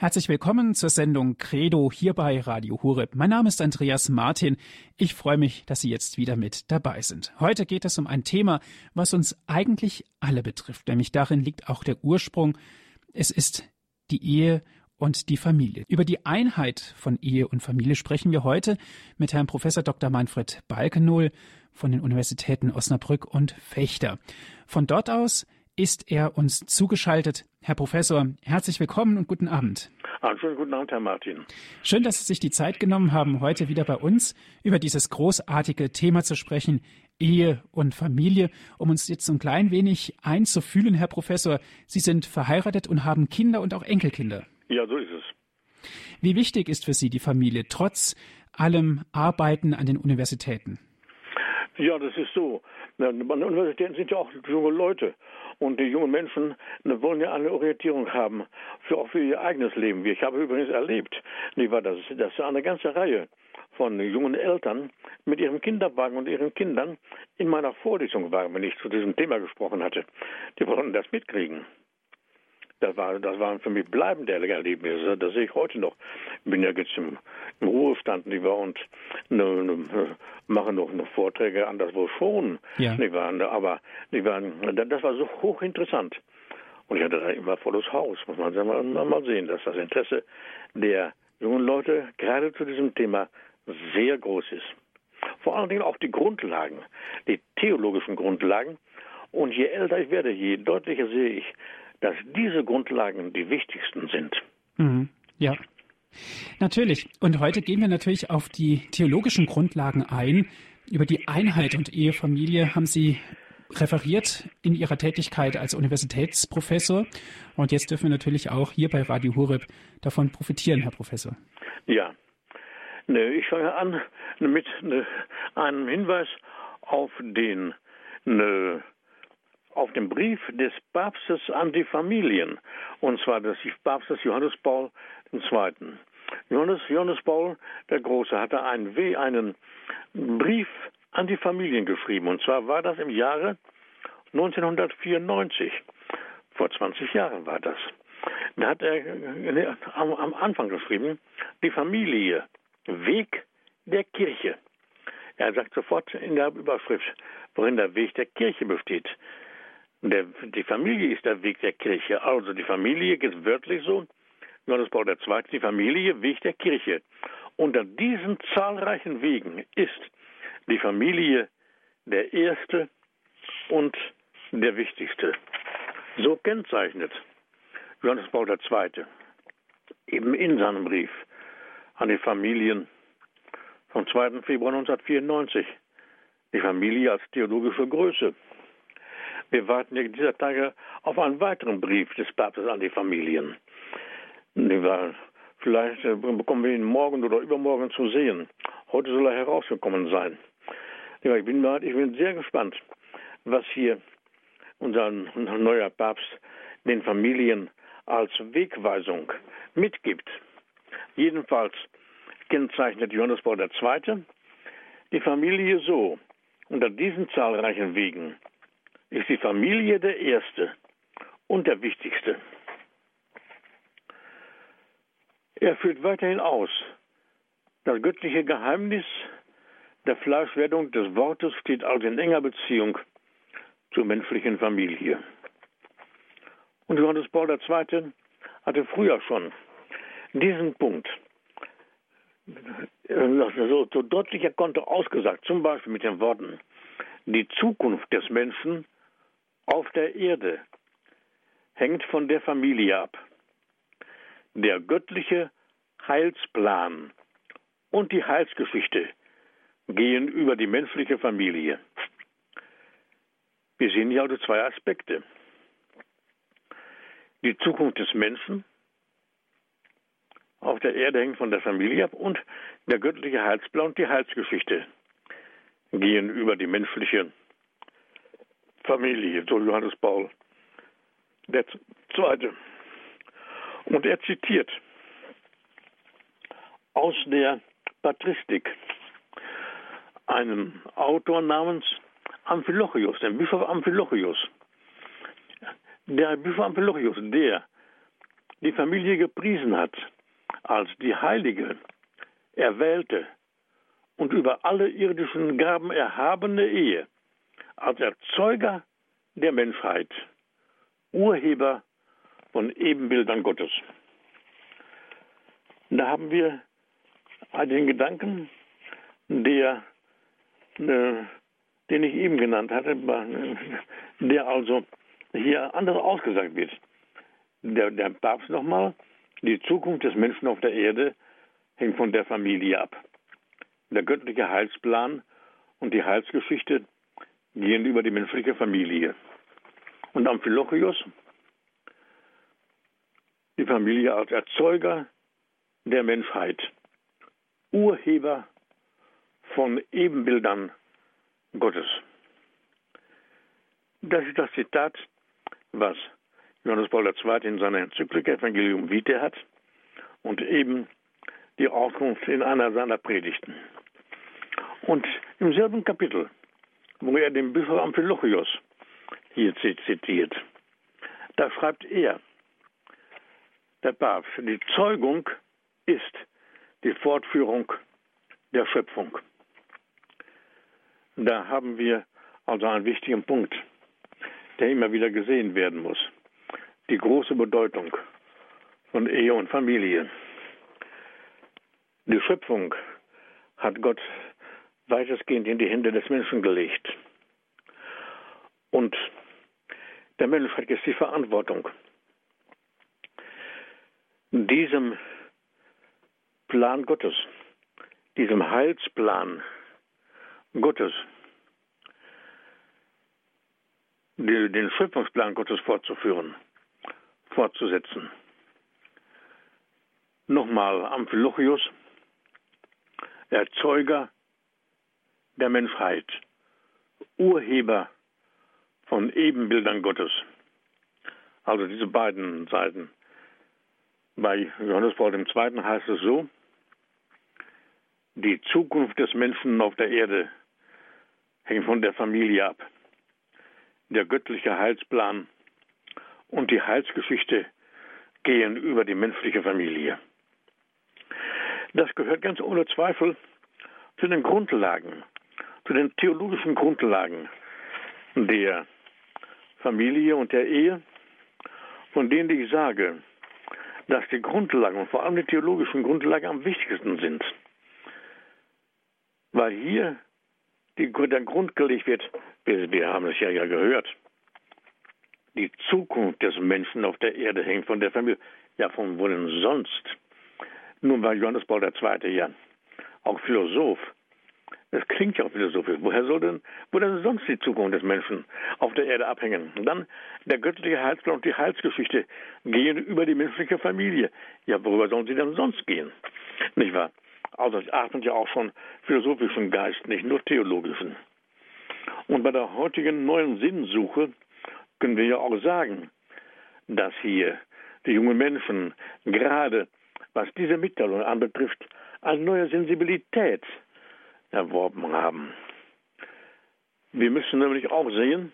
Herzlich willkommen zur Sendung Credo hier bei Radio Horeb. Mein Name ist Andreas Martin. Ich freue mich, dass Sie jetzt wieder mit dabei sind. Heute geht es um ein Thema, was uns eigentlich alle betrifft, nämlich darin liegt auch der Ursprung. Es ist die Ehe und die Familie. Über die Einheit von Ehe und Familie sprechen wir heute mit Herrn Professor Dr. Manfred Balkenohl von den Universitäten Osnabrück und Fechter. Von dort aus ist er uns zugeschaltet. Herr Professor, herzlich willkommen und guten Abend. Einen schönen guten Abend, Herr Martin. Schön, dass Sie sich die Zeit genommen haben, heute wieder bei uns über dieses großartige Thema zu sprechen, Ehe und Familie, um uns jetzt ein klein wenig einzufühlen, Herr Professor. Sie sind verheiratet und haben Kinder und auch Enkelkinder. Ja, so ist es. Wie wichtig ist für Sie die Familie, trotz allem Arbeiten an den Universitäten? Ja, das ist so. An Universitäten sind ja auch junge Leute. Und die jungen Menschen wollen ja eine Orientierung haben, für, auch für ihr eigenes Leben. Ich habe übrigens erlebt, dass, dass eine ganze Reihe von jungen Eltern mit ihrem Kinderwagen und ihren Kindern in meiner Vorlesung waren, wenn ich zu diesem Thema gesprochen hatte. Die wollten das mitkriegen. Das, war, das waren für mich bleibende Erlebnisse. Das sehe ich heute noch. Ich bin ja jetzt im, im Ruhestand nicht wahr, und ne, ne, mache noch, noch Vorträge anderswo schon. Ja. Nicht wahr, aber nicht wahr, das war so hochinteressant. Und ich hatte da immer volles Haus, muss man mal, mal sehen, dass das Interesse der jungen Leute gerade zu diesem Thema sehr groß ist. Vor allen Dingen auch die Grundlagen, die theologischen Grundlagen. Und je älter ich werde, je deutlicher sehe ich, dass diese Grundlagen die wichtigsten sind. Mhm. Ja. Natürlich. Und heute gehen wir natürlich auf die theologischen Grundlagen ein. Über die Einheit und Ehefamilie haben Sie referiert in Ihrer Tätigkeit als Universitätsprofessor. Und jetzt dürfen wir natürlich auch hier bei Radio Horeb davon profitieren, Herr Professor. Ja. Ich fange an mit ne, einem Hinweis auf den ne, auf dem Brief des Papstes an die Familien, und zwar des Papstes Johannes Paul II. Johannes, Johannes Paul der Große hatte einen, einen Brief an die Familien geschrieben, und zwar war das im Jahre 1994. Vor 20 Jahren war das. Da hat er am, am Anfang geschrieben, die Familie, Weg der Kirche. Er sagt sofort in der Überschrift, worin der Weg der Kirche besteht. Der, die Familie ist der Weg der Kirche. Also die Familie geht wörtlich so. Johannes Paul II. Die Familie Weg der Kirche. Unter diesen zahlreichen Wegen ist die Familie der erste und der wichtigste. So kennzeichnet Johannes Paul II. eben in seinem Brief an die Familien vom 2. Februar 1994 die Familie als theologische Größe wir warten ja dieser Tage auf einen weiteren Brief des Papstes an die Familien. Vielleicht äh, bekommen wir ihn morgen oder übermorgen zu sehen. Heute soll er herausgekommen sein. Ich bin, ich bin sehr gespannt, was hier unser neuer Papst den Familien als Wegweisung mitgibt. Jedenfalls kennzeichnet Johannes Paul II. die Familie so, unter diesen zahlreichen Wegen ist die Familie der erste und der wichtigste. Er führt weiterhin aus, das göttliche Geheimnis der Fleischwerdung des Wortes steht also in enger Beziehung zur menschlichen Familie. Und Johannes Paul II. hatte früher schon diesen Punkt so, so deutlich er konnte ausgesagt, zum Beispiel mit den Worten, die Zukunft des Menschen auf der Erde hängt von der Familie ab. Der göttliche Heilsplan und die Heilsgeschichte gehen über die menschliche Familie. Wir sehen hier also zwei Aspekte. Die Zukunft des Menschen auf der Erde hängt von der Familie ab und der göttliche Heilsplan und die Heilsgeschichte gehen über die menschliche Familie, so Johannes Paul der Zweite. Und er zitiert aus der Patristik einen Autor namens Amphilochius, den Bischof Amphilochius. Der Bischof Amphilochius, der die Familie gepriesen hat als die heilige, erwählte und über alle irdischen Gaben erhabene Ehe, als Erzeuger der Menschheit, Urheber von Ebenbildern Gottes. Da haben wir den Gedanken, der, äh, den ich eben genannt hatte, der also hier anders ausgesagt wird. Der, der Papst nochmal, die Zukunft des Menschen auf der Erde hängt von der Familie ab. Der göttliche Heilsplan und die Heilsgeschichte gehen über die menschliche Familie. Und Amphilochius, die Familie als Erzeuger der Menschheit, Urheber von Ebenbildern Gottes. Das ist das Zitat, was Johannes Paul II. in seiner Enzyklik Evangelium Vitae hat und eben die Auskunft in einer seiner Predigten. Und im selben Kapitel, wo er den Bischof Amphilochius hier zitiert, da schreibt er, der Papst, die Zeugung ist die Fortführung der Schöpfung. Da haben wir also einen wichtigen Punkt, der immer wieder gesehen werden muss. Die große Bedeutung von Ehe und Familie. Die Schöpfung hat Gott weitestgehend in die Hände des Menschen gelegt. Und der Mensch hat jetzt die Verantwortung, diesem Plan Gottes, diesem Heilsplan Gottes, den Schöpfungsplan Gottes fortzuführen, fortzusetzen. Nochmal Amphilochius, Erzeuger der Menschheit, Urheber von Ebenbildern Gottes. Also diese beiden Seiten. Bei Johannes Paul II. heißt es so, die Zukunft des Menschen auf der Erde hängt von der Familie ab. Der göttliche Heilsplan und die Heilsgeschichte gehen über die menschliche Familie. Das gehört ganz ohne Zweifel zu den Grundlagen, zu den theologischen Grundlagen der Familie und der Ehe, von denen ich sage, dass die Grundlagen, vor allem die theologischen Grundlagen, am wichtigsten sind. Weil hier die, der Grund gelegt wird, wir, wir haben es ja, ja gehört, die Zukunft des Menschen auf der Erde hängt von der Familie. Ja, von wo denn sonst? Nun war Johannes Paul II. ja auch Philosoph. Das klingt ja auch philosophisch. Woher soll denn, wo denn sonst die Zukunft des Menschen auf der Erde abhängen? Und dann der göttliche Heilsplan und die Heilsgeschichte gehen über die menschliche Familie. Ja, worüber sollen sie denn sonst gehen? Nicht wahr? Also das atmet ja auch schon philosophischen Geist, nicht nur theologischen. Und bei der heutigen neuen Sinnsuche können wir ja auch sagen, dass hier die jungen Menschen gerade, was diese Mitteilung anbetrifft, eine neue Sensibilität erworben haben. Wir müssen nämlich auch sehen,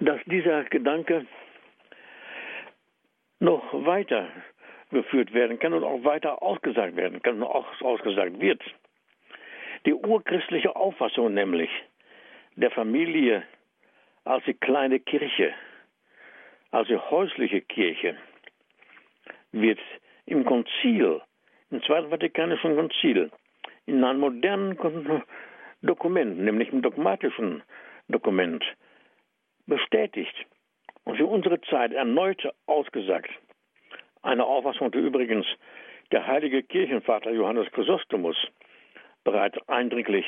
dass dieser Gedanke noch weiter geführt werden kann und auch weiter ausgesagt werden kann und auch ausgesagt wird. Die urchristliche Auffassung nämlich der Familie als die kleine Kirche, als die häusliche Kirche, wird im Konzil, im Zweiten Vatikanischen Konzil, in einem modernen Dokument, nämlich im dogmatischen Dokument, bestätigt und für unsere Zeit erneut ausgesagt. Eine Auffassung, die übrigens der heilige Kirchenvater Johannes Chrysostomus bereits eindringlich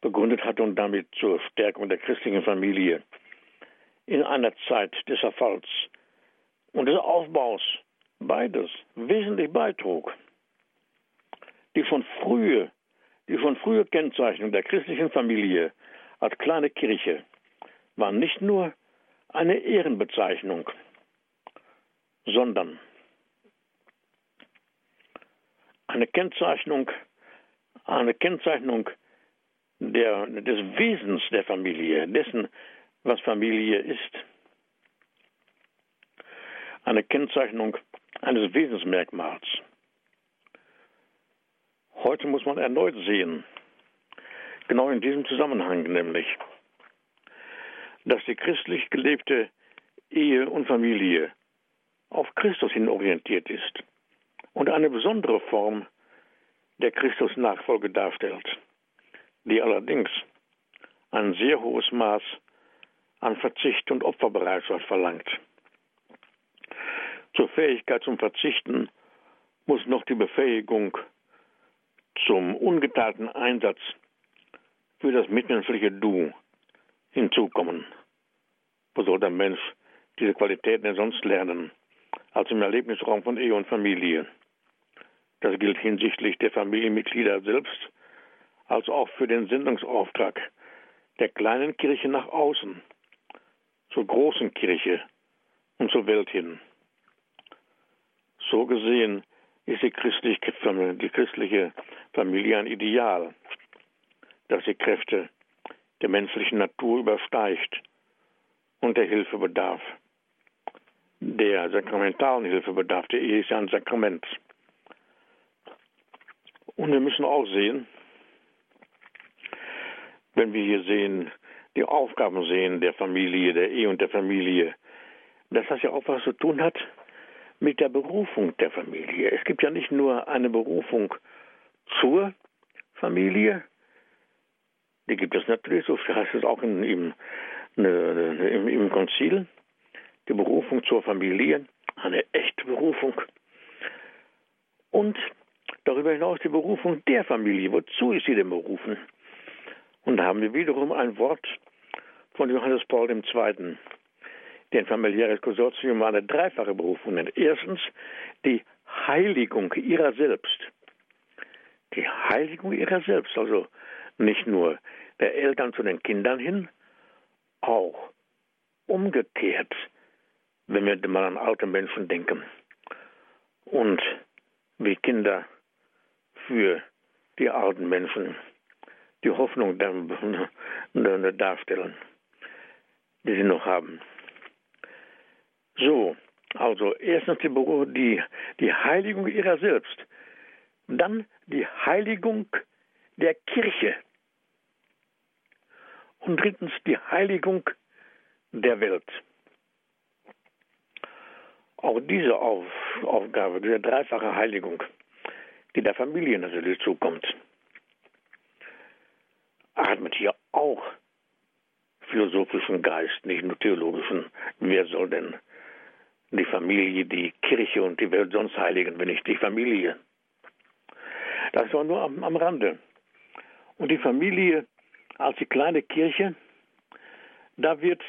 begründet hat und damit zur Stärkung der christlichen Familie in einer Zeit des Erfalls und des Aufbaus beides wesentlich beitrug. Die von frühe, die von frühe Kennzeichnung der christlichen Familie als kleine Kirche war nicht nur eine Ehrenbezeichnung, sondern eine Kennzeichnung, eine Kennzeichnung der, des Wesens der Familie, dessen, was Familie ist. eine Kennzeichnung eines Wesensmerkmals. Heute muss man erneut sehen, genau in diesem Zusammenhang nämlich, dass die christlich gelebte Ehe und Familie auf Christus hin orientiert ist und eine besondere Form der Christusnachfolge darstellt, die allerdings ein sehr hohes Maß an Verzicht und Opferbereitschaft verlangt. Zur Fähigkeit zum Verzichten muss noch die Befähigung zum ungeteilten Einsatz für das mitmenschliche Du hinzukommen. Wo soll der Mensch diese Qualitäten denn sonst lernen, als im Erlebnisraum von Ehe und Familie? Das gilt hinsichtlich der Familienmitglieder selbst, als auch für den Sendungsauftrag der kleinen Kirche nach außen, zur großen Kirche und zur Welt hin. So gesehen ist die christliche, die christliche Familie ein Ideal, das die Kräfte der menschlichen Natur übersteigt und der Hilfe bedarf. Der sakramentalen Hilfe bedarf. Der Ehe ist ja ein Sakrament. Und wir müssen auch sehen, wenn wir hier sehen, die Aufgaben sehen der Familie, der Ehe und der Familie, dass das ja auch was zu tun hat mit der Berufung der Familie. Es gibt ja nicht nur eine Berufung zur Familie, die gibt es natürlich, so heißt es auch in, im, ne, ne, im, im Konzil, die Berufung zur Familie, eine echte Berufung. Und darüber hinaus die Berufung der Familie. Wozu ist sie denn berufen? Und da haben wir wiederum ein Wort von Johannes Paul II., denn familiäres Konsortium war eine dreifache Berufung. Erstens die Heiligung ihrer selbst. Die Heiligung ihrer selbst, also nicht nur der Eltern zu den Kindern hin, auch umgekehrt, wenn wir mal an alte Menschen denken. Und wie Kinder für die alten Menschen die Hoffnung darstellen, die sie noch haben. So, also erstens die, die, die Heiligung ihrer selbst, dann die Heiligung der Kirche und drittens die Heiligung der Welt. Auch diese Auf, Aufgabe, diese dreifache Heiligung, die der Familie natürlich zukommt, atmet hier auch philosophischen Geist, nicht nur theologischen. Wer soll denn die Familie, die Kirche und die Welt sonst heiligen, wenn nicht die Familie? Das war nur am, am Rande. Und die Familie als die kleine Kirche, da wird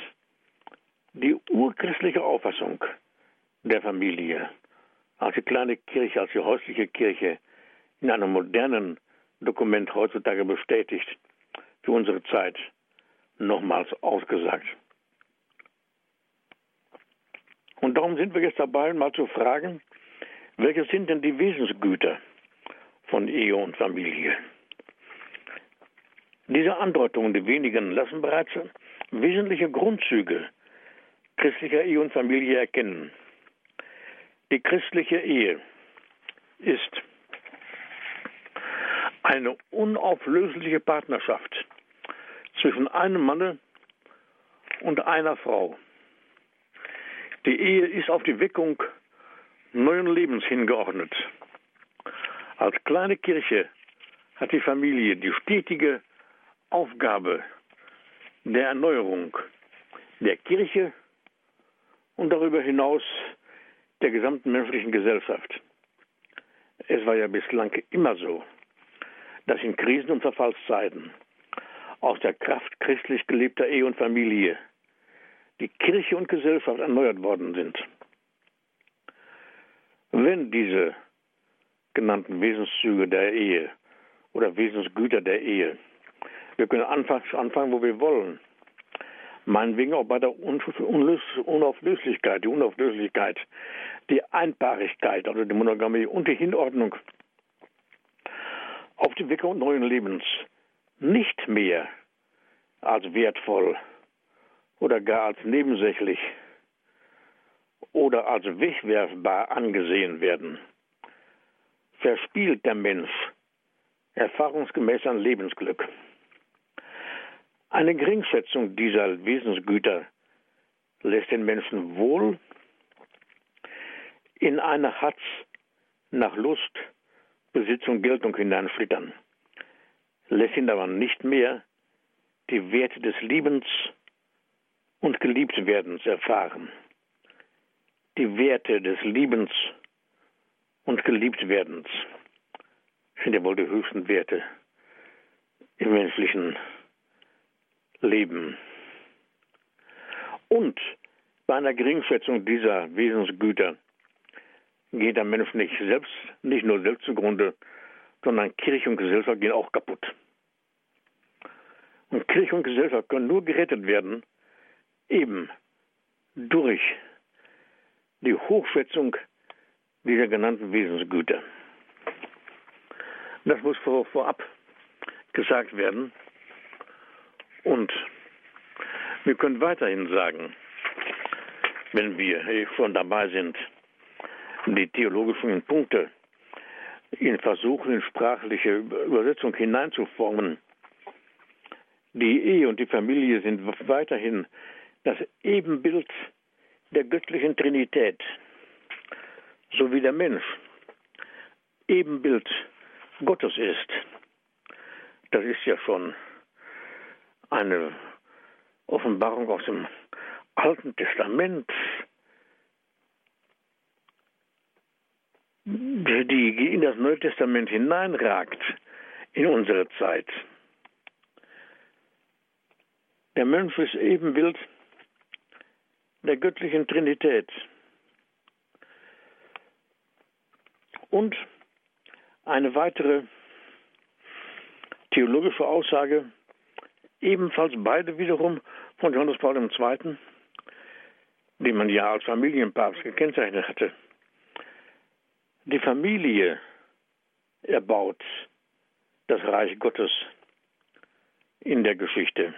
die urchristliche Auffassung der Familie als die kleine Kirche, als die häusliche Kirche in einem modernen Dokument heutzutage bestätigt, für unsere Zeit nochmals ausgesagt. Und darum sind wir jetzt dabei, mal zu fragen, welche sind denn die Wesensgüter von Ehe und Familie? Diese Andeutungen, die wenigen, lassen bereits wesentliche Grundzüge christlicher Ehe und Familie erkennen. Die christliche Ehe ist eine unauflösliche Partnerschaft zwischen einem Manne und einer Frau. Die Ehe ist auf die Weckung neuen Lebens hingeordnet. Als kleine Kirche hat die Familie die stetige Aufgabe der Erneuerung der Kirche und darüber hinaus der gesamten menschlichen Gesellschaft. Es war ja bislang immer so, dass in Krisen- und Verfallszeiten aus der Kraft christlich gelebter Ehe und Familie die Kirche und Gesellschaft erneuert worden sind. Wenn diese genannten Wesenszüge der Ehe oder Wesensgüter der Ehe. Wir können anfangen, wo wir wollen. Meinetwegen auch bei der Unauflöslichkeit, die Unauflöslichkeit, die Einpaarigkeit, also die Monogamie und die Hinordnung auf die Weckung neuen Lebens. Nicht mehr als wertvoll oder gar als nebensächlich oder als wegwerfbar angesehen werden, verspielt der Mensch erfahrungsgemäß ein Lebensglück. Eine Geringschätzung dieser Wesensgüter lässt den Menschen wohl in eine Hatz nach Lust, Besitz und Geltung hineinflittern, lässt ihn aber nicht mehr die Werte des Liebens und Geliebtwerdens erfahren. Die Werte des Liebens und Geliebtwerdens sind ja wohl die höchsten Werte im menschlichen Leben. Und bei einer Geringschätzung dieser Wesensgüter geht der Mensch nicht selbst, nicht nur selbst zugrunde, sondern Kirche und Gesellschaft gehen auch kaputt. Und Kirche und Gesellschaft können nur gerettet werden, eben durch die Hochschätzung dieser genannten Wesensgüter. Das muss vor, vorab gesagt werden. Und wir können weiterhin sagen, wenn wir schon dabei sind, die theologischen Punkte in versuchen, in sprachliche Übersetzung hineinzuformen. Die Ehe und die Familie sind weiterhin das Ebenbild der göttlichen Trinität, so wie der Mensch Ebenbild Gottes ist. Das ist ja schon eine Offenbarung aus dem Alten Testament, die in das Neue Testament hineinragt, in unsere Zeit. Der Mensch ist Ebenbild der göttlichen Trinität. Und eine weitere theologische Aussage, ebenfalls beide wiederum von Johannes Paul II., den man ja als Familienpapst gekennzeichnet hatte. Die Familie erbaut das Reich Gottes in der Geschichte.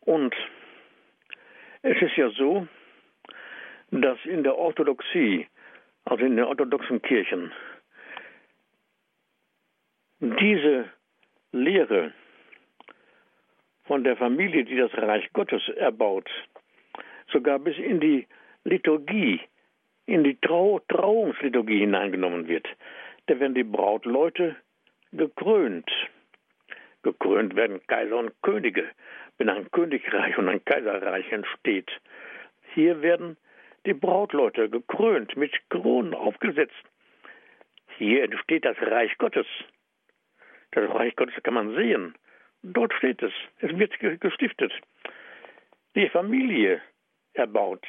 Und es ist ja so, dass in der Orthodoxie, also in den orthodoxen Kirchen, diese Lehre von der Familie, die das Reich Gottes erbaut, sogar bis in die Liturgie, in die Trau Trauungsliturgie hineingenommen wird. Da werden die Brautleute gekrönt. Gekrönt werden Kaiser und Könige, wenn ein Königreich und ein Kaiserreich entsteht. Hier werden die Brautleute gekrönt, mit Kronen aufgesetzt. Hier entsteht das Reich Gottes. Das Reich Gottes kann man sehen. Dort steht es. Es wird gestiftet. Die Familie erbaut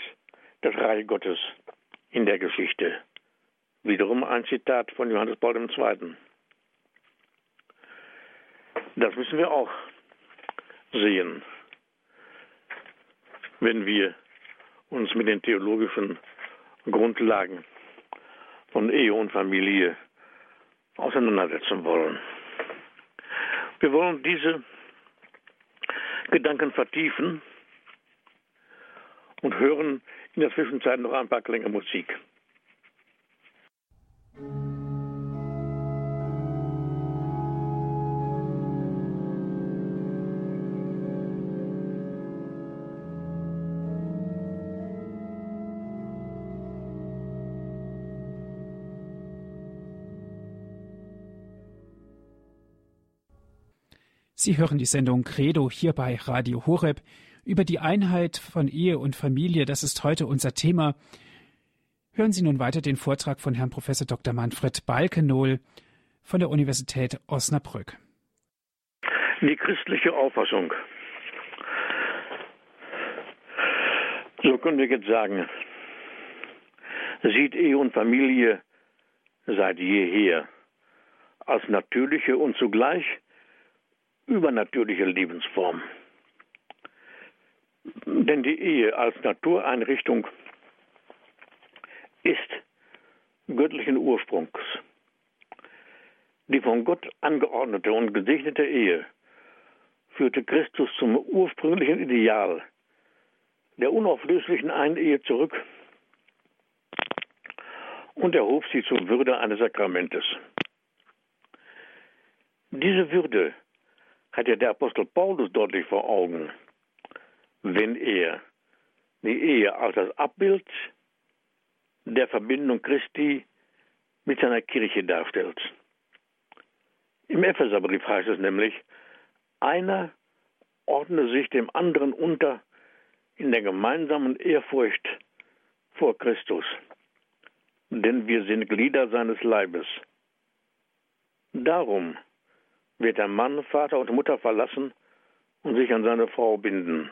das Reich Gottes in der Geschichte. Wiederum ein Zitat von Johannes Paul II. Das müssen wir auch sehen, wenn wir uns mit den theologischen Grundlagen von Ehe und Familie auseinandersetzen wollen. Wir wollen diese Gedanken vertiefen und hören in der Zwischenzeit noch ein paar Klänge Musik. Sie hören die Sendung Credo hier bei Radio Horeb über die Einheit von Ehe und Familie. Das ist heute unser Thema. Hören Sie nun weiter den Vortrag von Herrn Prof. Dr. Manfred Balkenohl von der Universität Osnabrück. Die christliche Auffassung. So können wir jetzt sagen, sieht Ehe und Familie seit jeher als natürliche und zugleich übernatürliche Lebensform. Denn die Ehe als Natureinrichtung ist göttlichen Ursprungs. Die von Gott angeordnete und gesegnete Ehe führte Christus zum ursprünglichen Ideal der unauflöslichen Einehe zurück und erhob sie zur Würde eines Sakramentes. Diese Würde hat ja der Apostel Paulus deutlich vor Augen, wenn er die Ehe als das Abbild der Verbindung Christi mit seiner Kirche darstellt. Im Epheserbrief heißt es nämlich, einer ordne sich dem anderen unter in der gemeinsamen Ehrfurcht vor Christus, denn wir sind Glieder seines Leibes. Darum wird der Mann Vater und Mutter verlassen und sich an seine Frau binden,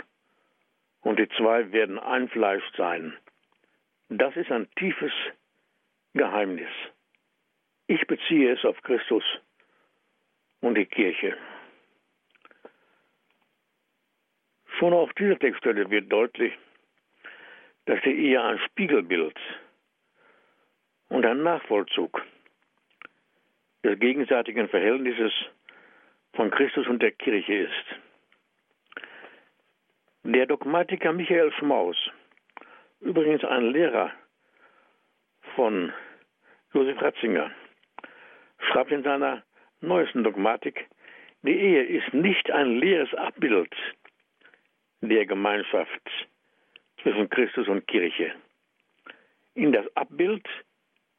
und die zwei werden ein Fleisch sein. Das ist ein tiefes Geheimnis. Ich beziehe es auf Christus und die Kirche. Schon auf dieser Textstelle wird deutlich, dass die Ehe ein Spiegelbild und ein Nachvollzug des gegenseitigen Verhältnisses von Christus und der Kirche ist. Der Dogmatiker Michael Schmaus, übrigens ein Lehrer von Josef Ratzinger, schreibt in seiner neuesten Dogmatik, die Ehe ist nicht ein leeres Abbild der Gemeinschaft zwischen Christus und Kirche. In das Abbild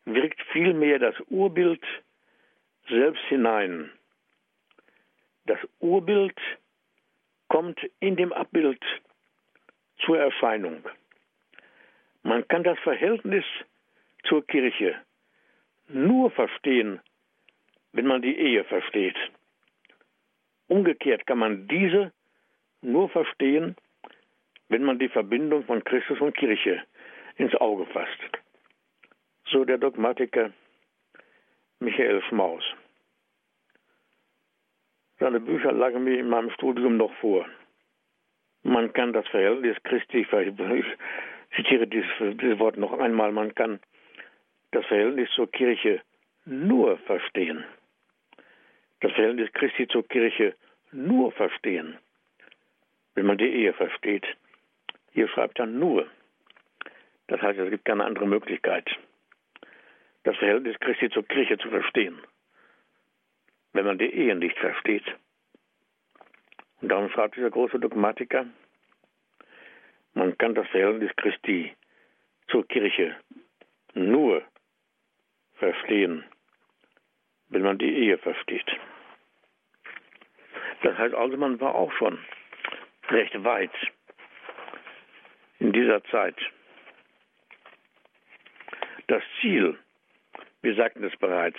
wirkt vielmehr das Urbild selbst hinein. Das Urbild kommt in dem Abbild zur Erscheinung. Man kann das Verhältnis zur Kirche nur verstehen, wenn man die Ehe versteht. Umgekehrt kann man diese nur verstehen, wenn man die Verbindung von Christus und Kirche ins Auge fasst. So der Dogmatiker Michael Schmaus. Seine Bücher lagen mir in meinem Studium noch vor. Man kann das Verhältnis Christi, ich zitiere dieses, dieses Wort noch einmal, man kann das Verhältnis zur Kirche nur verstehen. Das Verhältnis Christi zur Kirche nur verstehen, wenn man die Ehe versteht. Hier schreibt er nur. Das heißt, es gibt keine andere Möglichkeit, das Verhältnis Christi zur Kirche zu verstehen, wenn man die Ehe nicht versteht. Und darum schreibt dieser große Dogmatiker, man kann das Verhältnis Christi zur Kirche nur verstehen, wenn man die Ehe versteht. Das heißt also, man war auch schon recht weit in dieser Zeit. Das Ziel, wir sagten es bereits,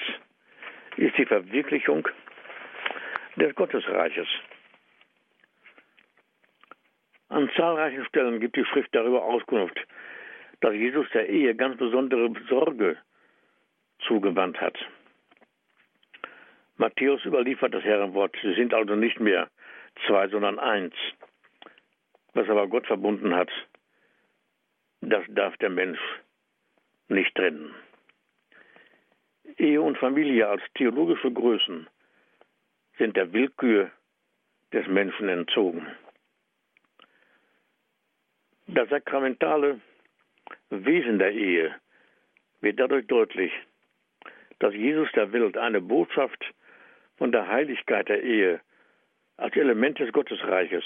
ist die Verwirklichung des Gottesreiches. An zahlreichen Stellen gibt die Schrift darüber Auskunft, dass Jesus der Ehe ganz besondere Sorge zugewandt hat. Matthäus überliefert das Herrenwort, sie sind also nicht mehr zwei, sondern eins. Was aber Gott verbunden hat, das darf der Mensch nicht trennen. Ehe und Familie als theologische Größen sind der Willkür des Menschen entzogen. Das sakramentale Wesen der Ehe wird dadurch deutlich, dass Jesus der Welt eine Botschaft von der Heiligkeit der Ehe als Element des Gottesreiches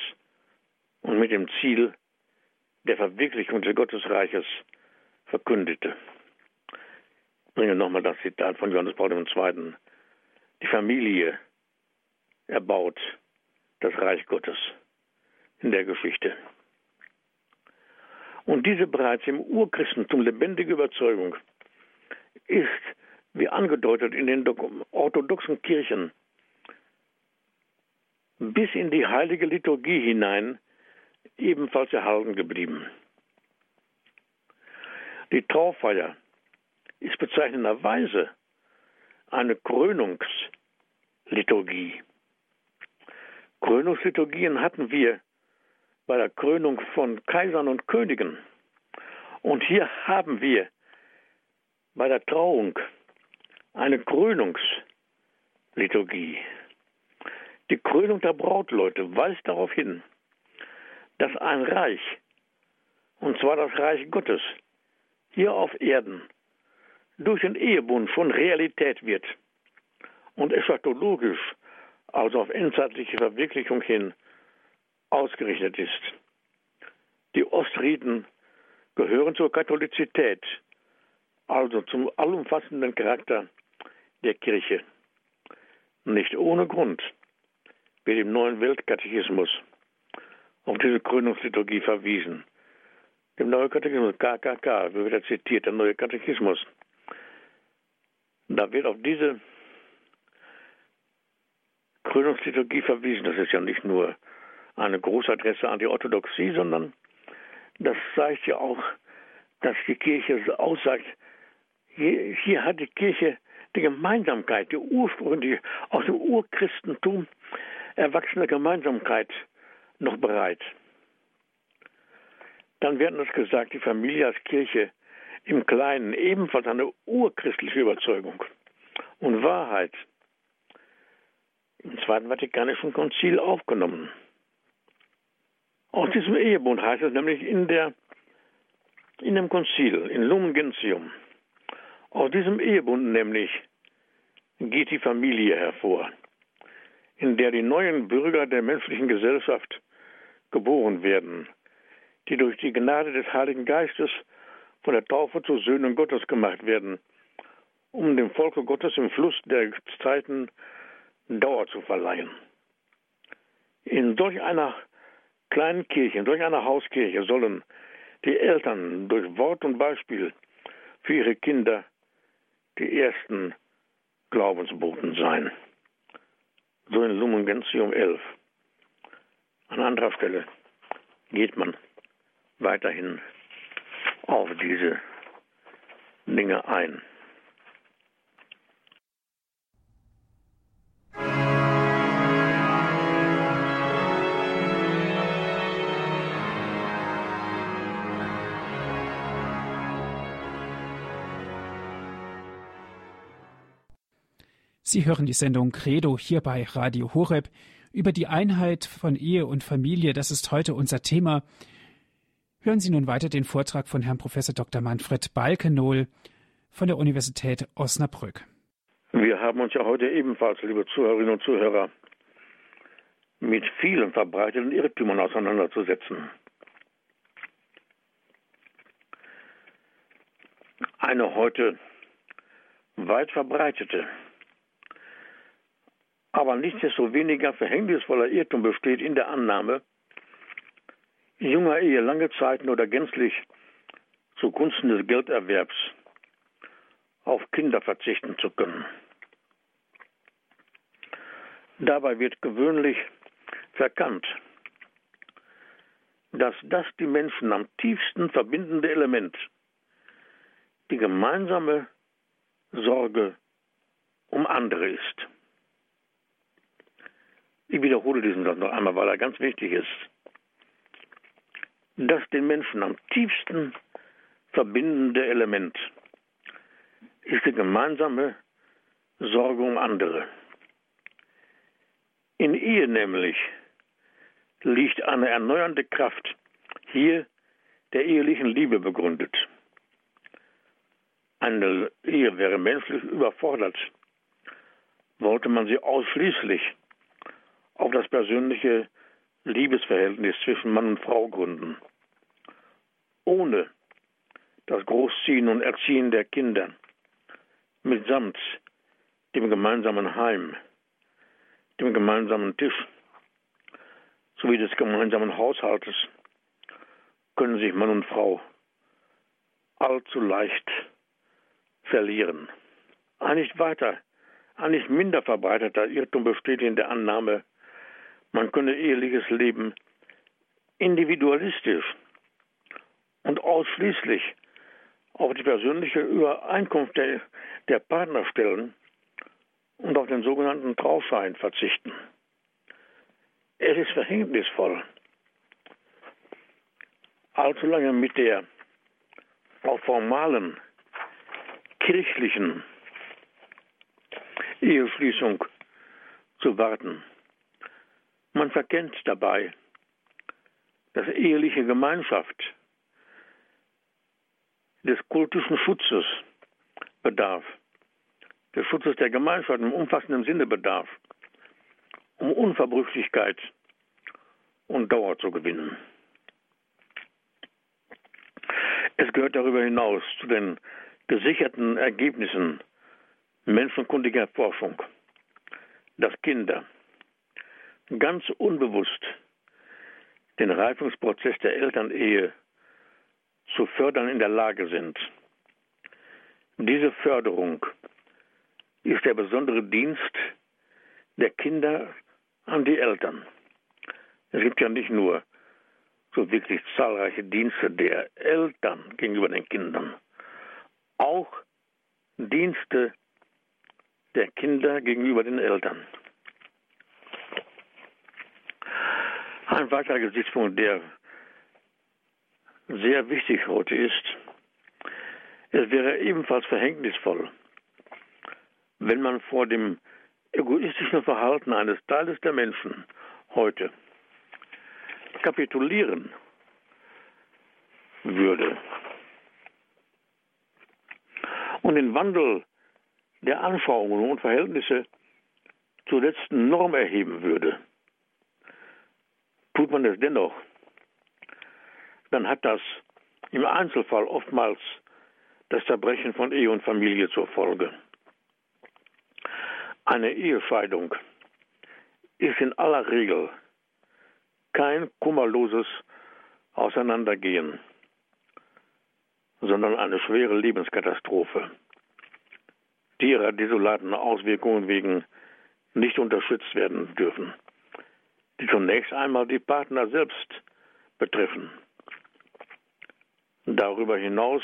und mit dem Ziel der Verwirklichung des Gottesreiches verkündete. Bringe nochmal das Zitat von Johannes Paul II. Die Familie erbaut das Reich Gottes in der Geschichte. Und diese bereits im Urchristentum lebendige Überzeugung ist, wie angedeutet in den orthodoxen Kirchen, bis in die heilige Liturgie hinein ebenfalls erhalten geblieben. Die Traufeier ist bezeichnenderweise eine Krönungsliturgie. Krönungsliturgien hatten wir bei der Krönung von Kaisern und Königen. Und hier haben wir bei der Trauung eine Krönungsliturgie. Die Krönung der Brautleute weist darauf hin, dass ein Reich, und zwar das Reich Gottes, hier auf Erden durch den Ehebund von Realität wird und eschatologisch, also auf endzeitliche Verwirklichung hin, ausgerichtet ist. Die Ostriten gehören zur Katholizität, also zum allumfassenden Charakter der Kirche. Nicht ohne Grund wird im neuen Weltkatechismus auf diese Krönungsliturgie verwiesen. Dem neuen Katechismus, KKK, wird wieder zitiert, der neue Katechismus. Da wird auf diese Krönungsliturgie verwiesen. Das ist ja nicht nur eine Großadresse an die Orthodoxie, sondern das zeigt ja auch, dass die Kirche aussagt, hier, hat die Kirche die Gemeinsamkeit, die ursprüngliche, aus dem Urchristentum erwachsene Gemeinsamkeit noch bereit. Dann wird uns gesagt, die Familie als Kirche im Kleinen ebenfalls eine urchristliche Überzeugung und Wahrheit im Zweiten Vatikanischen Konzil aufgenommen. Aus diesem Ehebund heißt es nämlich in, der, in dem Konzil, in Lumen Gentium, aus diesem Ehebund nämlich geht die Familie hervor, in der die neuen Bürger der menschlichen Gesellschaft geboren werden, die durch die Gnade des Heiligen Geistes von der Taufe zu Söhnen Gottes gemacht werden, um dem Volke Gottes im Fluss der Zeiten Dauer zu verleihen. In solch einer kleinen Kirche, in solch einer Hauskirche sollen die Eltern durch Wort und Beispiel für ihre Kinder die ersten Glaubensboten sein. So in Lumen Gentium 11. An anderer Stelle geht man weiterhin auf diese Dinge ein. Sie hören die Sendung Credo hier bei Radio Horeb. Über die Einheit von Ehe und Familie, das ist heute unser Thema. Hören Sie nun weiter den Vortrag von Herrn Prof. Dr. Manfred Balkenohl von der Universität Osnabrück. Wir haben uns ja heute ebenfalls, liebe Zuhörerinnen und Zuhörer, mit vielen verbreiteten Irrtümern auseinanderzusetzen. Eine heute weit verbreitete aber nichtsdestoweniger verhängnisvoller Irrtum besteht in der Annahme, junger Ehe lange Zeiten oder gänzlich zugunsten des Gelderwerbs auf Kinder verzichten zu können. Dabei wird gewöhnlich verkannt, dass das die Menschen am tiefsten verbindende Element, die gemeinsame Sorge um andere ist. Ich wiederhole diesen Satz noch einmal, weil er ganz wichtig ist. Das den Menschen am tiefsten verbindende Element ist die gemeinsame Sorge um andere. In Ehe nämlich liegt eine erneuernde Kraft, hier der ehelichen Liebe begründet. Eine Ehe wäre menschlich überfordert, wollte man sie ausschließlich auf das persönliche Liebesverhältnis zwischen Mann und Frau gründen. Ohne das Großziehen und Erziehen der Kinder, mitsamt dem gemeinsamen Heim, dem gemeinsamen Tisch sowie des gemeinsamen Haushaltes, können sich Mann und Frau allzu leicht verlieren. Ein nicht weiter, ein nicht minder verbreiteter Irrtum besteht in der Annahme, man könne eheliches Leben individualistisch und ausschließlich auf die persönliche Übereinkunft der, der Partner stellen und auf den sogenannten Trauschein verzichten. Es ist verhängnisvoll, allzu lange mit der auf formalen kirchlichen Eheschließung zu warten Man verkennt dabei, dass eheliche Gemeinschaft des kultischen Schutzes bedarf, des Schutzes der Gemeinschaft im umfassenden Sinne bedarf, um Unverbrüchlichkeit und Dauer zu gewinnen. Es gehört darüber hinaus zu den gesicherten Ergebnissen menschenkundiger Forschung, dass Kinder ganz unbewusst den Reifungsprozess der Elternehe zu fördern in der Lage sind. Diese Förderung ist der besondere Dienst der Kinder an die Eltern. Es gibt ja nicht nur so wirklich zahlreiche Dienste der Eltern gegenüber den Kindern, auch Dienste der Kinder gegenüber den Eltern. Ein weiterer Gesichtspunkt, der sehr wichtig heute ist, es wäre ebenfalls verhängnisvoll, wenn man vor dem egoistischen Verhalten eines Teiles der Menschen heute kapitulieren würde. Und den Wandel der Anschauungen und Verhältnisse zur letzten Norm erheben würde, tut man es dennoch, dann hat das im Einzelfall oftmals das Zerbrechen von Ehe und Familie zur Folge. Eine Ehescheidung ist in aller Regel kein kummerloses Auseinandergehen, sondern eine schwere Lebenskatastrophe, die ihrer desolaten Auswirkungen wegen nicht unterstützt werden dürfen, die zunächst einmal die Partner selbst betreffen. Darüber hinaus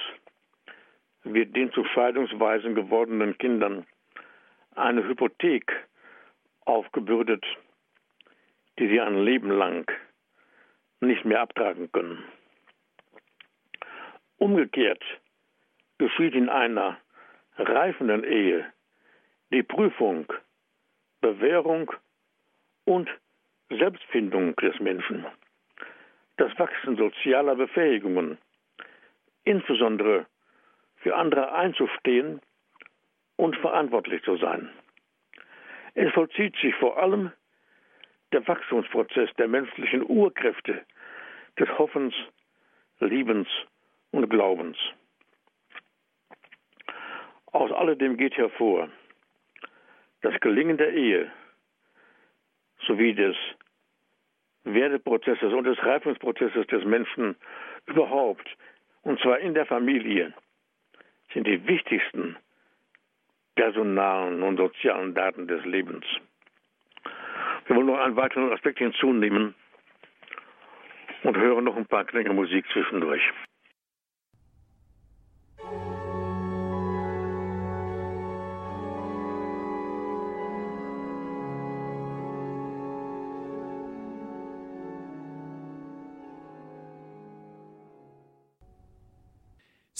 wird den zu Scheidungsweisen gewordenen Kindern eine Hypothek aufgebürdet, die sie ein Leben lang nicht mehr abtragen können. Umgekehrt geschieht in einer reifenden Ehe die Prüfung, Bewährung und Selbstfindung des Menschen, das Wachsen sozialer Befähigungen, insbesondere für andere einzustehen und verantwortlich zu sein. Es vollzieht sich vor allem der Wachstumsprozess der menschlichen Urkräfte des Hoffens, Liebens und Glaubens. Aus alledem geht hervor, das Gelingen der Ehe sowie des Werdeprozesses und des Reifungsprozesses des Menschen überhaupt, und zwar in der Familie, sind die wichtigsten personalen und sozialen Daten des Lebens. Wir wollen noch einen weiteren Aspekt hinzunehmen und hören noch ein paar Klänge Musik zwischendurch.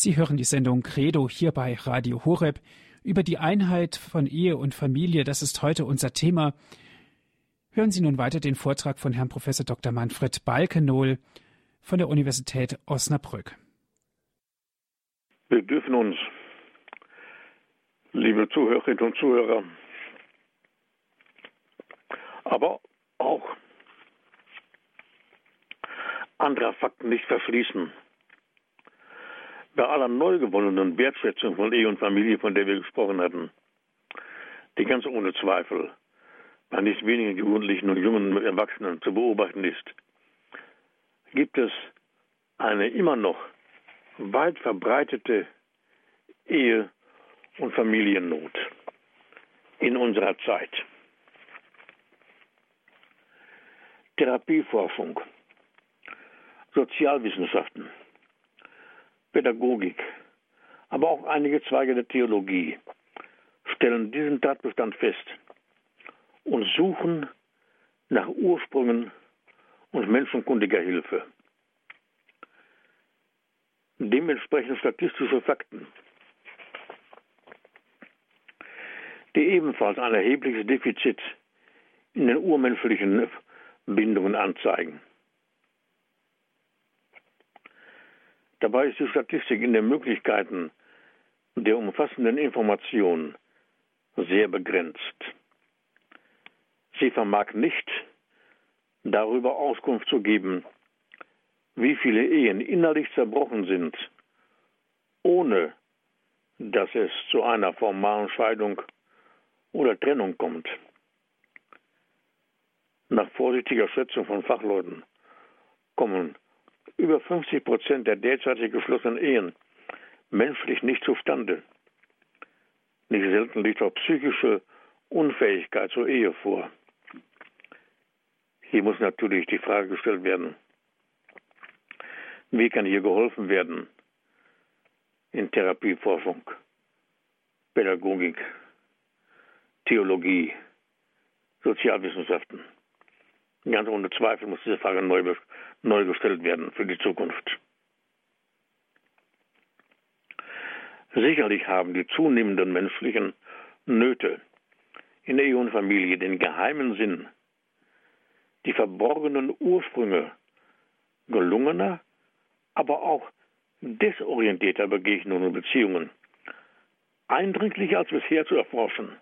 Sie hören die Sendung Credo hier bei Radio Horeb über die Einheit von Ehe und Familie. Das ist heute unser Thema. Hören Sie nun weiter den Vortrag von Herrn Prof. Dr. Manfred Balkenohl von der Universität Osnabrück. Wir dürfen uns, liebe Zuhörerinnen und Zuhörer, aber auch anderer Fakten nicht verschließen bei aller neu gewonnenen Wertschätzung von Ehe und Familie, von der wir gesprochen hatten, die ganz ohne Zweifel bei nicht wenigen Jugendlichen und jungen Erwachsenen zu beobachten ist, gibt es eine immer noch weit verbreitete Ehe- und Familiennot in unserer Zeit. Therapieforschung, Sozialwissenschaften, Pädagogik, aber auch einige Zweige der Theologie stellen diesen Tatbestand fest und suchen nach Ursprüngen und menschenkundiger Hilfe. Dementsprechend statistische Fakten, die ebenfalls ein erhebliches Defizit in den urmenschlichen Bindungen anzeigen. Dabei ist die Statistik in den Möglichkeiten der umfassenden Information sehr begrenzt. Sie vermag nicht darüber Auskunft zu geben, wie viele Ehen innerlich zerbrochen sind, ohne dass es zu einer formalen Scheidung oder Trennung kommt. Nach vorsichtiger Schätzung von Fachleuten kommen über 50 Prozent der derzeitig geschlossenen Ehen menschlich nicht zustande. Nicht selten liegt auch psychische Unfähigkeit zur Ehe vor. Hier muss natürlich die Frage gestellt werden, wie kann hier geholfen werden in Therapieforschung, Pädagogik, Theologie, Sozialwissenschaften. Ganz ohne Zweifel muss diese Frage neu, neu gestellt werden für die Zukunft. Sicherlich haben die zunehmenden menschlichen Nöte in Ehe und Familie den geheimen Sinn, die verborgenen Ursprünge gelungener, aber auch desorientierter Begegnungen und Beziehungen eindringlicher als bisher zu erforschen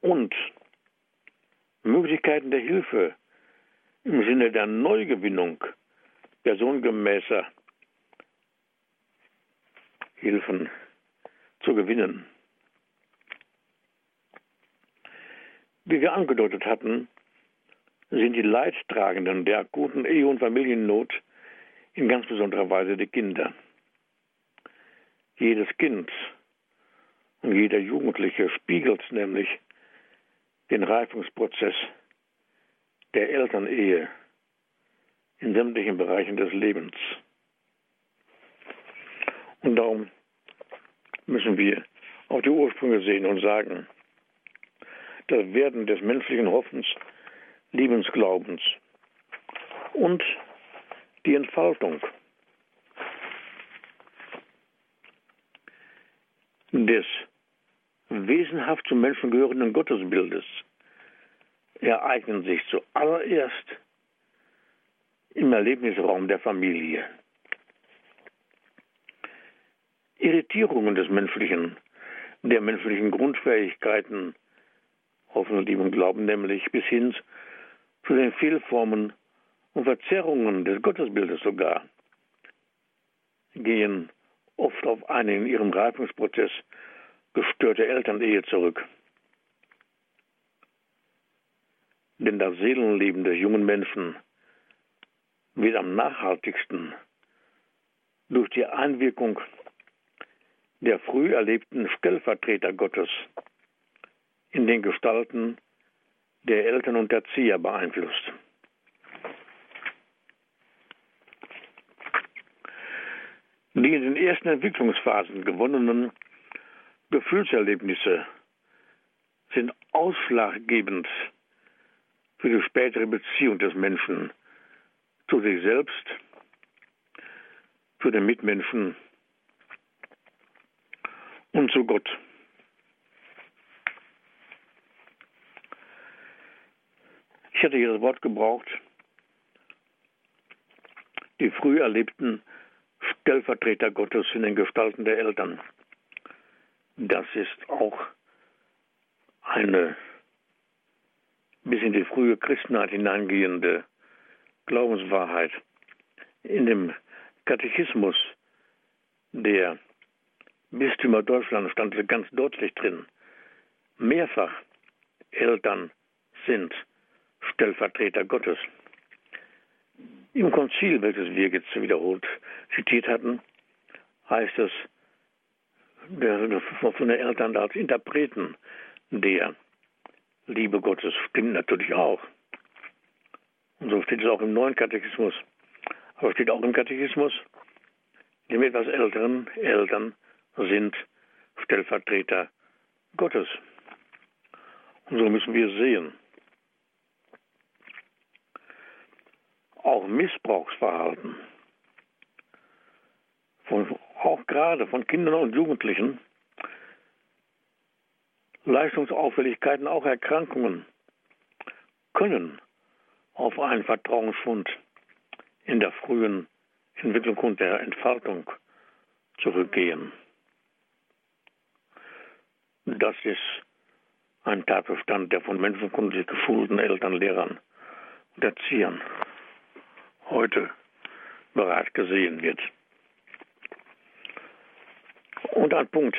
und Möglichkeiten der Hilfe im Sinne der Neugewinnung personengemäßer Hilfen zu gewinnen. Wie wir angedeutet hatten, sind die Leidtragenden der akuten Ehe- und Familiennot in ganz besonderer Weise die Kinder. Jedes Kind und jeder Jugendliche spiegelt nämlich den Reifungsprozess der Elternehe in sämtlichen Bereichen des Lebens. Und darum müssen wir auf die Ursprünge sehen und sagen, das Werden des menschlichen Hoffens, Liebensglaubens und die Entfaltung des wesenhaft zum Menschen gehörenden Gottesbildes ereignen sich zuallererst im Erlebnisraum der Familie. Irritierungen des menschlichen, der menschlichen Grundfähigkeiten, Hoffen, und Glauben nämlich, bis hin zu den Fehlformen und Verzerrungen des Gottesbildes sogar, gehen oft auf eine in ihrem Reifungsprozess gestörte Elternehe zurück. Denn das Seelenleben des jungen Menschen wird am nachhaltigsten durch die Einwirkung der früh erlebten Stellvertreter Gottes in den Gestalten der Eltern und Erzieher beeinflusst. Die in den ersten Entwicklungsphasen gewonnenen Gefühlserlebnisse sind ausschlaggebend für die spätere Beziehung des Menschen zu sich selbst, zu den Mitmenschen und zu Gott. Ich hatte hier das Wort gebraucht, die früh erlebten Stellvertreter Gottes in den Gestalten der Eltern. Das ist auch eine bis in die frühe Christenheit hineingehende Glaubenswahrheit. In dem Katechismus der Bistümer Deutschland stand ganz deutlich drin, mehrfach Eltern sind Stellvertreter Gottes. Im Konzil, welches wir jetzt wiederholt zitiert hatten, heißt es von den Eltern als Interpreten der Liebe Gottes stimmt natürlich auch. Und so steht es auch im neuen Katechismus. Aber steht auch im Katechismus, dem etwas älteren Eltern sind Stellvertreter Gottes. Und so müssen wir sehen. Auch Missbrauchsverhalten, von, auch gerade von Kindern und Jugendlichen, Leistungsauffälligkeiten, auch Erkrankungen, können auf einen Vertrauensfund in der frühen Entwicklung und der Entfaltung zurückgehen. Das ist ein Tatbestand, der von menschenkundig geschulten Eltern, Lehrern und Erziehern heute bereits gesehen wird. Und ein Punkt,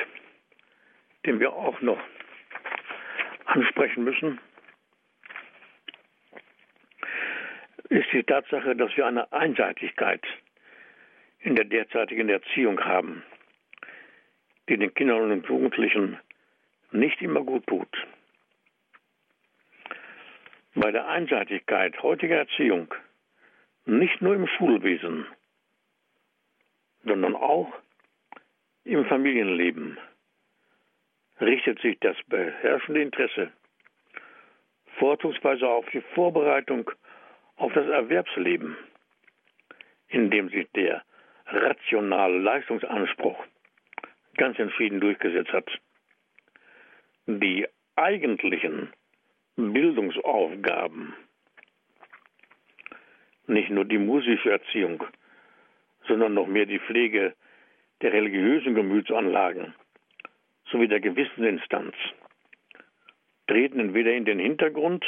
den wir auch noch ansprechen müssen, ist die Tatsache, dass wir eine Einseitigkeit in der derzeitigen Erziehung haben, die den Kindern und Jugendlichen nicht immer gut tut. Bei der Einseitigkeit heutiger Erziehung, nicht nur im Schulwesen, sondern auch im Familienleben, richtet sich das beherrschende Interesse vorzugsweise auf die Vorbereitung auf das Erwerbsleben, in dem sich der rationale Leistungsanspruch ganz entschieden durchgesetzt hat. Die eigentlichen Bildungsaufgaben, nicht nur die musische Erziehung, sondern noch mehr die Pflege der religiösen Gemütsanlagen sowie der Gewissensinstanz, treten entweder in den Hintergrund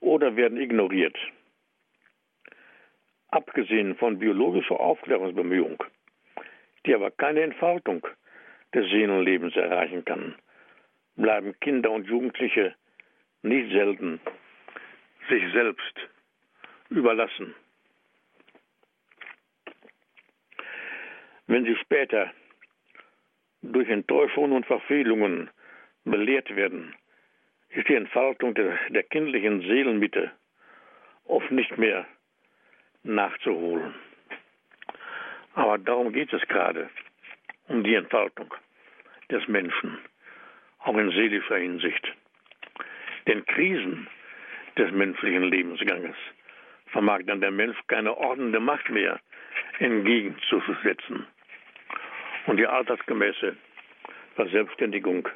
oder werden ignoriert. Abgesehen von biologischer Aufklärungsbemühung, die aber keine Entfaltung des Seelenlebens erreichen kann, bleiben Kinder und Jugendliche nicht selten sich selbst überlassen. Wenn sie später durch Enttäuschungen und Verfehlungen belehrt werden, ist die Entfaltung der, der kindlichen Seelenmitte oft nicht mehr nachzuholen. Aber darum geht es gerade, um die Entfaltung des Menschen, auch in seelischer Hinsicht. Den Krisen des menschlichen Lebensganges vermag dann der Mensch keine ordnende Macht mehr entgegenzusetzen. Und die altersgemäße Verselbstständigung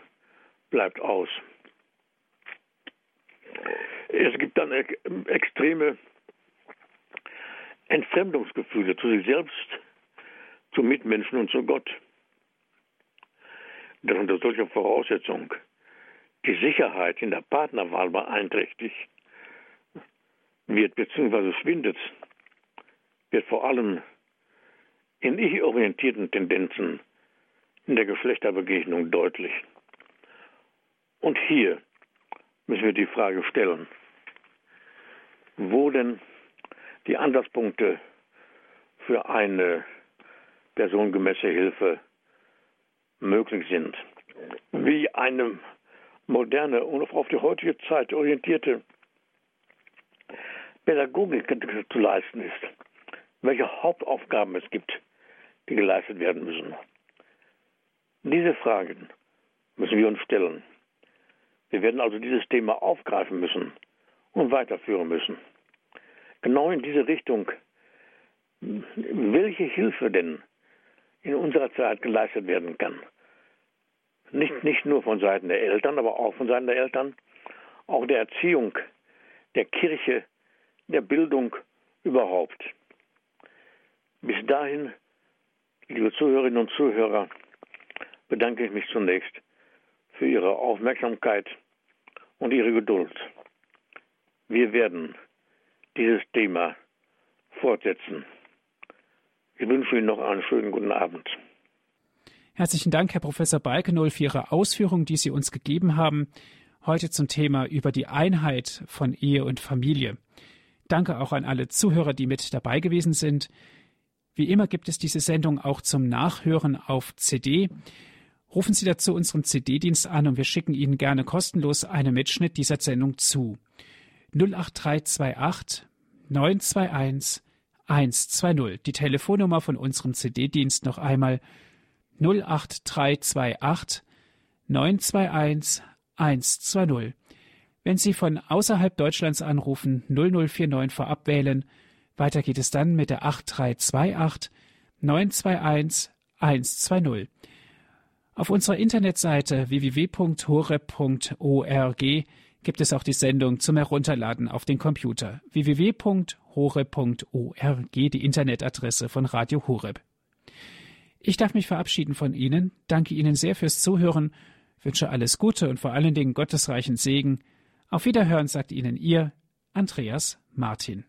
bleibt aus. Es gibt dann extreme Entfremdungsgefühle zu sich selbst, zu Mitmenschen und zu Gott. Dass unter solcher Voraussetzung die Sicherheit in der Partnerwahl beeinträchtigt wird bzw. schwindet, wird vor allem in ich-orientierten Tendenzen in der Geschlechterbegegnung deutlich. Und hier müssen wir die Frage stellen, wo denn die Ansatzpunkte für eine personengemäße Hilfe möglich sind. Wie eine moderne und auf die heutige Zeit orientierte Pädagogik zu leisten ist, welche Hauptaufgaben es gibt, die geleistet werden müssen. Diese Fragen müssen wir uns stellen. Wir werden also dieses Thema aufgreifen müssen und weiterführen müssen. Genau in diese Richtung, welche Hilfe denn in unserer Zeit geleistet werden kann. Nicht, nicht nur von Seiten der Eltern, aber auch von Seiten der Eltern, auch der Erziehung, der Kirche, der Bildung überhaupt. Bis dahin, liebe Zuhörerinnen und Zuhörer, bedanke ich mich zunächst für Ihre Aufmerksamkeit und Ihre Geduld. Wir werden dieses Thema fortsetzen. Ich wünsche Ihnen noch einen schönen guten Abend. Herzlichen Dank, Herr Professor Balkenohl, für Ihre Ausführungen, die Sie uns gegeben haben. Heute zum Thema über die Einheit von Ehe und Familie. Danke auch an alle Zuhörer, die mit dabei gewesen sind. Wie immer gibt es diese Sendung auch zum Nachhören auf CD. Rufen Sie dazu unseren CD-Dienst an und wir schicken Ihnen gerne kostenlos einen Mitschnitt dieser Sendung zu. 08328 921 120. Die Telefonnummer von unserem CD-Dienst noch einmal 08328 921 120. Wenn Sie von außerhalb Deutschlands anrufen, 0049 vorab wählen. Weiter geht es dann mit der 8328 921 120. Auf unserer Internetseite www.horeb.org gibt es auch die Sendung zum Herunterladen auf den Computer www.hore.org, die Internetadresse von Radio Horeb. Ich darf mich verabschieden von Ihnen, danke Ihnen sehr fürs Zuhören, wünsche alles Gute und vor allen Dingen gottesreichen Segen. Auf Wiederhören sagt Ihnen Ihr Andreas Martin.